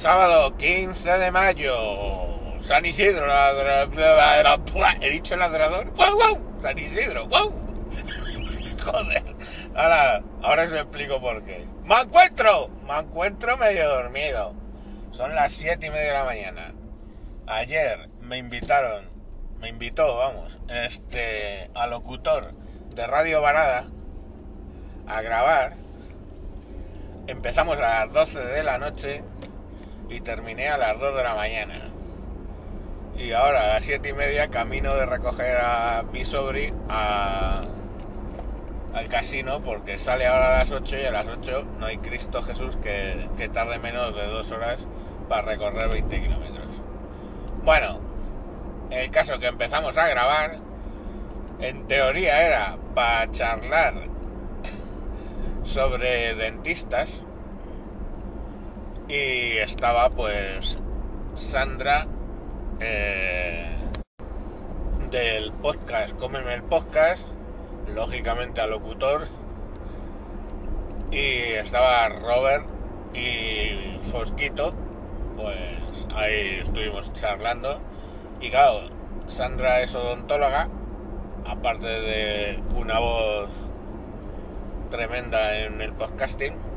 Sábado 15 de mayo. San Isidro. He dicho ladrador. ¡Wow, wow! San Isidro. ¡Wow! Joder. Ahora, ahora os explico por qué. ¡Me encuentro! Me encuentro medio dormido. Son las siete y media de la mañana. Ayer me invitaron, me invitó, vamos, este, al locutor de Radio Varada a grabar. Empezamos a las 12 de la noche y terminé a las 2 de la mañana. Y ahora a las 7 y media camino de recoger a mi sobri a, al casino porque sale ahora a las 8 y a las 8 no hay Cristo Jesús que, que tarde menos de dos horas para recorrer 20 kilómetros. Bueno, el caso que empezamos a grabar, en teoría era para charlar sobre dentistas y estaba pues Sandra eh, del podcast Cómeme el podcast, lógicamente al locutor, y estaba Robert y Fosquito, pues ahí estuvimos charlando. Y claro, Sandra es odontóloga, aparte de una voz tremenda en el podcasting.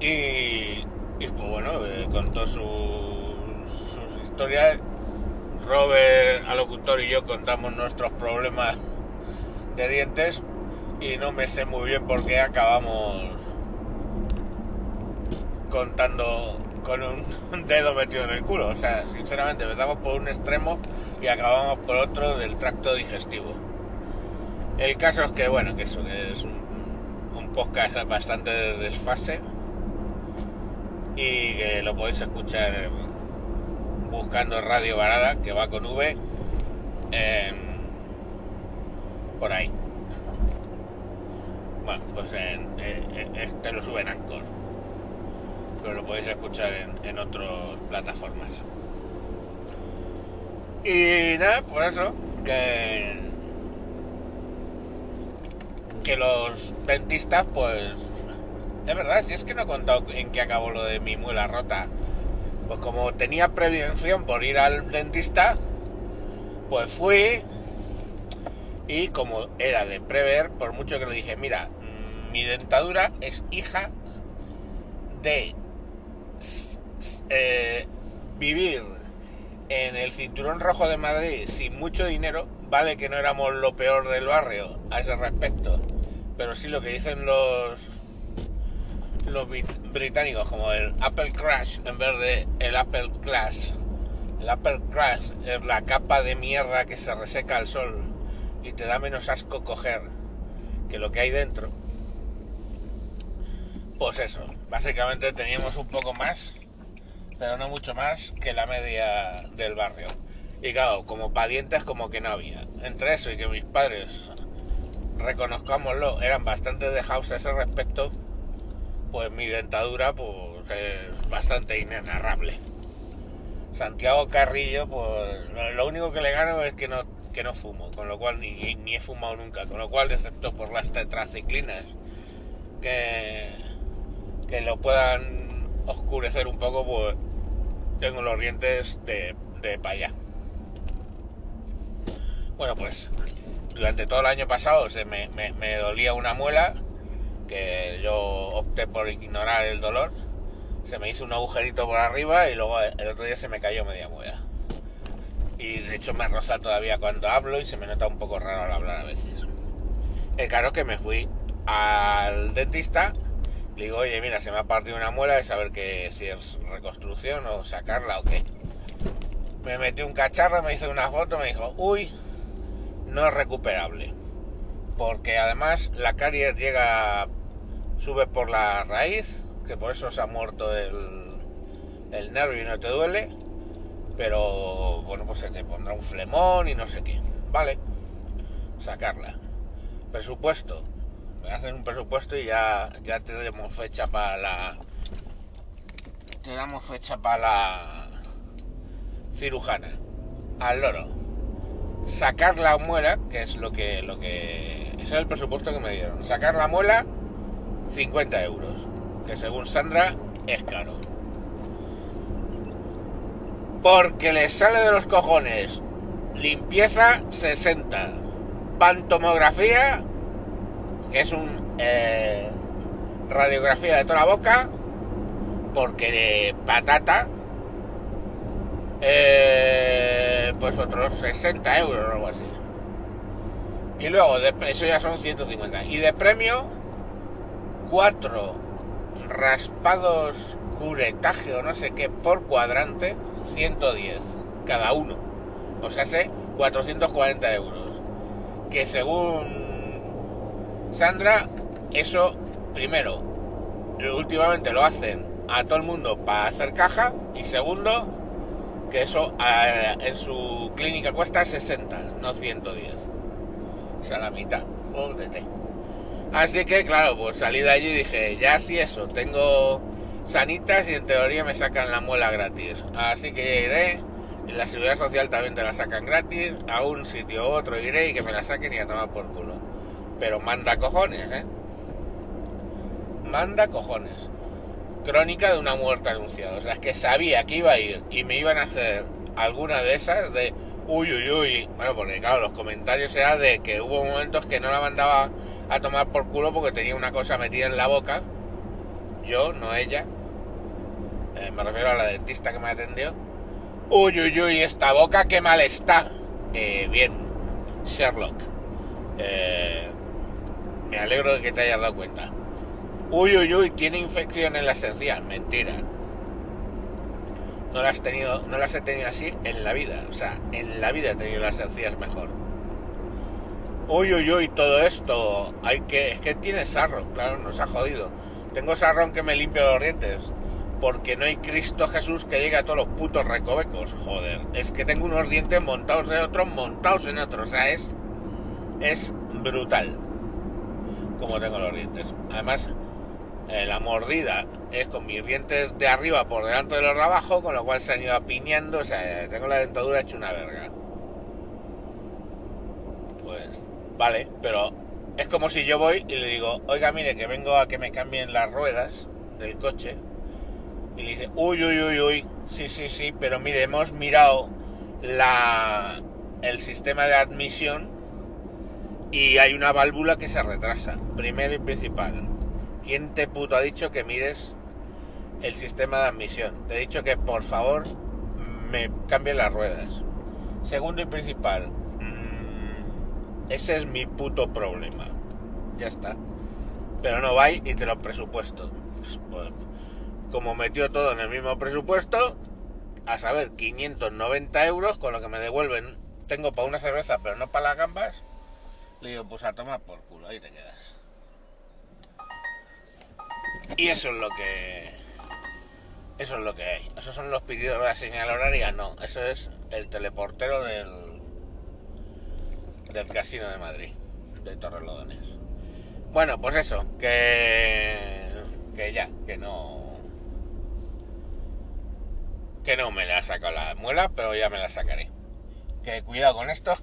Y, pues bueno, eh, contó sus, historias. Robert, al locutor y yo contamos nuestros problemas de dientes y no me sé muy bien por qué acabamos contando con un dedo metido en el culo. O sea, sinceramente, empezamos por un extremo y acabamos por otro del tracto digestivo. El caso es que, bueno, que eso es un, un podcast bastante de desfase y que lo podéis escuchar buscando Radio Varada, que va con V, em, por ahí. Bueno, pues en, este lo sube en Anchor pero lo podéis escuchar en, en otras plataformas. Y nada, por eso, que, que los dentistas, pues, es verdad, si es que no he contado en qué acabó lo de mi muela rota, pues como tenía prevención por ir al dentista, pues fui y como era de prever, por mucho que le dije, mira, mm, mi dentadura es hija de eh, vivir en el cinturón rojo de Madrid sin mucho dinero, vale que no éramos lo peor del barrio a ese respecto, pero sí lo que dicen los los brit- británicos como el Apple Crash en vez de el Apple Clash. El Apple Crash es la capa de mierda que se reseca al sol y te da menos asco coger que lo que hay dentro. Pues eso, básicamente teníamos un poco más, pero no mucho más que la media del barrio. Y claro, como parientes como que no había. Entre eso y que mis padres, reconozcámoslo, eran bastante dejados a ese respecto, pues mi dentadura pues es bastante inenarrable. Santiago Carrillo, pues lo- único que le gano es que no, que no fumo, con lo cual ni, ni he fumado nunca, con lo cual, excepto por las tetraciclinas, que, que lo puedan oscurecer un poco, pues tengo los dientes de, de allá. Bueno, pues durante todo el año pasado se me- me dolía una muela, que yo opté por ignorar el dolor. Se me hizo un agujerito por arriba y luego el otro día se me cayó media muela. Y de hecho me roza todavía cuando hablo y se me nota un poco raro al hablar a veces. El caro que me fui al dentista, le digo, oye, mira, se me ha partido una muela de saber que si es reconstrucción o sacarla o qué. Me metí un cacharro, me hizo una foto, me dijo, uy, no es recuperable. Porque además la caries llega, sube por la raíz, que por eso se ha muerto el, el nervio y no te duele. Pero bueno, pues se te pondrá un flemón y no sé qué. Vale, sacarla. Presupuesto. Me hacen un presupuesto y ya, ya te damos fecha para la. Te damos fecha para la cirujana. Al loro. Sacar la muela, que es lo que. lo que. Ese es el presupuesto que me dieron. Sacar la muela, 50 euros. Que según Sandra es caro. porque les sale de los cojones. Limpieza 60. Pantomografía, que es un eh, radiografía de toda la boca, porque de patata, eh, pues otros 60 euros o algo así. Y luego, de, eso ya son 150. Y de premio, cuatro raspados curetaje o no sé qué por cuadrante, 110 cada uno. O sea, sé 440 euros. Que según Sandra, eso primero, últimamente lo hacen a todo el mundo para hacer caja. Y segundo, que eso en su clínica cuesta 60, no 110 a la mitad. Jódete. Así que, claro, pues salí de allí y dije, ya sí eso, tengo sanitas y en teoría me sacan la muela gratis. Así que iré, y la seguridad social también te la sacan gratis, a un sitio u otro iré y que me la saquen y a tomar por culo. Pero manda cojones, ¿eh? Manda cojones. Crónica de una muerte anunciada. O sea, es que sabía que iba a ir y me iban a hacer alguna de esas de Uy, uy, uy. Bueno, porque claro, los comentarios eran de que hubo momentos que no la mandaba a tomar por culo porque tenía una cosa metida en la boca. Yo, no ella. Eh, me refiero a la dentista que me atendió. Uy, uy, uy, esta boca qué mal está. Eh, bien, Sherlock. Eh, me alegro de que te hayas dado cuenta. Uy, uy, uy, tiene infección en la esencial. Mentira no las, tenido, no las he tenido así en la vida. O sea, en la vida he tenido las encías mejor. Uy, uy, uy, todo esto. Hay que. Es que tiene sarro, claro, nos ha jodido. Tengo sarro que me limpio los dientes. Porque no hay Cristo Jesús que llegue a todos los putos recovecos. Joder. Es que tengo unos dientes montados de otros, montados en otros. O sea, es. Es brutal. Como tengo los dientes. Además, eh, la mordida es con mis dientes de arriba por delante de los de abajo, con lo cual se han ido apiñando, o sea, tengo la dentadura hecha una verga. Pues, vale, pero es como si yo voy y le digo, oiga, mire, que vengo a que me cambien las ruedas del coche. Y le dice, uy, uy, uy, uy, sí, sí, sí, pero mire, hemos mirado la, el sistema de admisión y hay una válvula que se retrasa, primero y principal. ¿Quién te puto ha dicho que mires el sistema de admisión? Te he dicho que por favor me cambie las ruedas. Segundo y principal, ese es mi puto problema. Ya está. Pero no vais y te lo presupuesto. Pues, como metió todo en el mismo presupuesto, a saber, 590 euros, con lo que me devuelven, tengo para una cerveza, pero no para las gambas, le digo, pues a tomar por culo, ahí te quedas. Y eso es lo que. Eso es lo que hay. Esos son los pedidos de la señal horaria, no. Eso es el teleportero del. Del Casino de Madrid, de Torrelodones. Bueno, pues eso, que. que ya, que no. Que no me la ha sacado la muela, pero ya me la sacaré. Que cuidado con esto,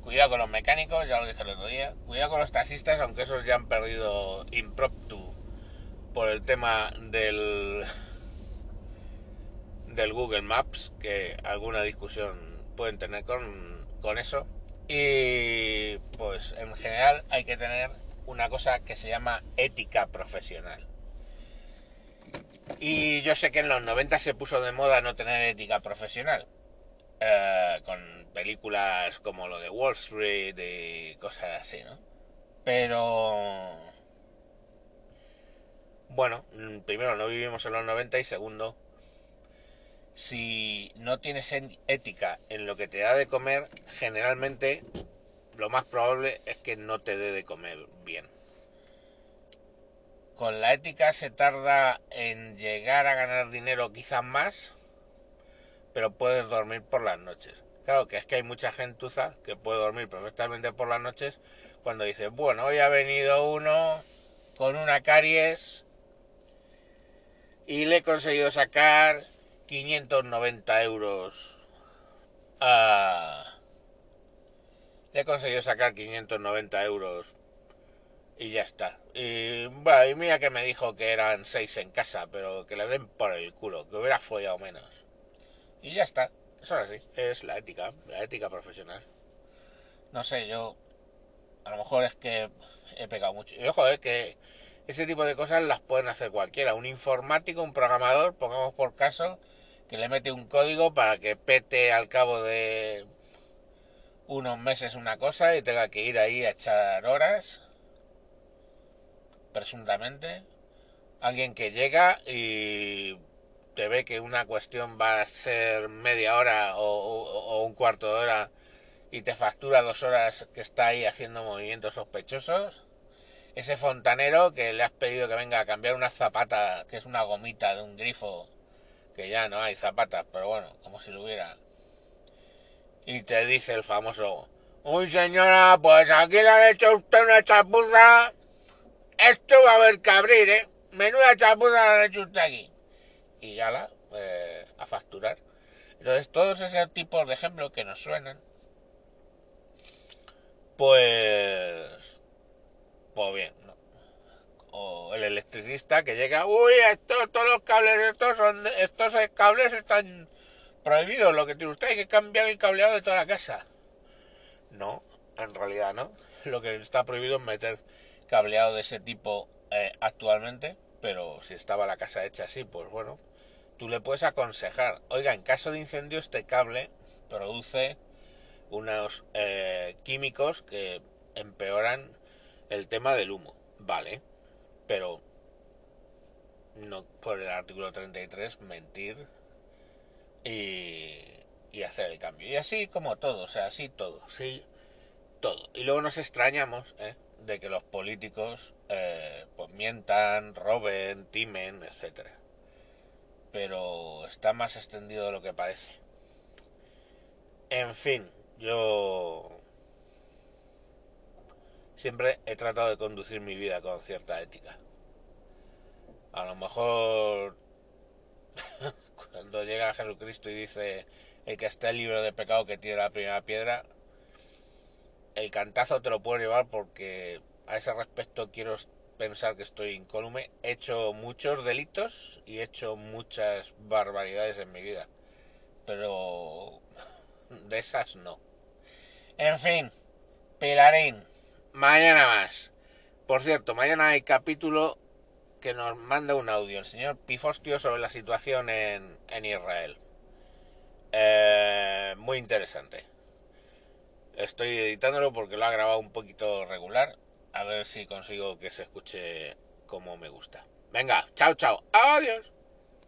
cuidado con los mecánicos, ya lo dije el otro día, cuidado con los taxistas, aunque esos ya han perdido impromptu por el tema del del Google Maps, que alguna discusión pueden tener con, con eso. Y pues en general hay que tener una cosa que se llama ética profesional. Y yo sé que en los 90 se puso de moda no tener ética profesional. Eh, con películas como lo de Wall Street y cosas así, ¿no? Pero bueno, primero no vivimos en los 90 y segundo, si no tienes ética en lo que te da de comer, generalmente lo más probable es que no te dé de comer bien. Con la ética se tarda en llegar a ganar dinero quizás más, pero puedes dormir por las noches. Claro que es que hay mucha gentuza que puede dormir perfectamente por las noches cuando dice, bueno, hoy ha venido uno con una caries y le he conseguido sacar 590 euros. le he conseguido sacar 590 euros y ya está. Y, mira que me dijo que eran 6 en casa, pero que le den por el culo, que hubiera follado menos. Y ya está. Eso es así, es la ética, la ética profesional. No sé, yo a lo mejor es que he pegado mucho. Y ojo, es que ese tipo de cosas las pueden hacer cualquiera. Un informático, un programador, pongamos por caso, que le mete un código para que pete al cabo de unos meses una cosa y tenga que ir ahí a echar horas, presuntamente. Alguien que llega y te ve que una cuestión va a ser media hora o, un cuarto de hora y te factura dos horas que está ahí haciendo movimientos sospechosos. Ese fontanero que le has pedido que venga a cambiar una zapata, que es una gomita de un grifo, que ya no hay zapatas, pero bueno, como si lo hubiera y te dice el famoso, uy señora, pues aquí le ha hecho usted una chapuza, esto va a haber que abrir, ¿eh? Menuda chapuza le ha hecho usted aquí. Y ya la, eh, a facturar. Entonces todos esos tipos de ejemplos que nos suenan, pues, pues bien. O el electricista que llega, uy, estos, todos los cables, estos son, estos cables están prohibido lo que tiene usted, hay que cambiar el cableado de toda la casa. No, en realidad no. Lo que está prohibido es meter cableado de ese tipo eh, actualmente, pero si estaba la casa hecha así, pues bueno, tú le puedes aconsejar, oiga, en caso de incendio este cable produce unos eh, químicos que empeoran el tema del humo. Vale, pero no por el artículo 33 mentir y, hacer el cambio. Y así como todo, o sea, así todo, sí, todo. Y luego nos extrañamos ¿eh? de que los políticos eh, pues mientan, roben, timen, etcétera. Pero está más extendido de lo que parece. En fin, yo siempre he tratado de conducir mi vida con cierta ética. A lo mejor cuando llega Jesucristo y dice el que está libre de pecado que tiene la primera piedra, el cantazo te lo puedo llevar porque a ese respecto quiero pensar que estoy incólume. He hecho muchos delitos y he hecho muchas barbaridades en mi vida. Pero de esas no. En fin, Pilarín, mañana más. Por cierto, mañana hay capítulo que nos manda un audio el señor Pifostio sobre la situación en, en Israel. Eh, muy interesante. Estoy editándolo porque lo ha grabado un poquito regular. A ver si consigo que se escuche como me gusta. Venga, chao, chao. Adiós.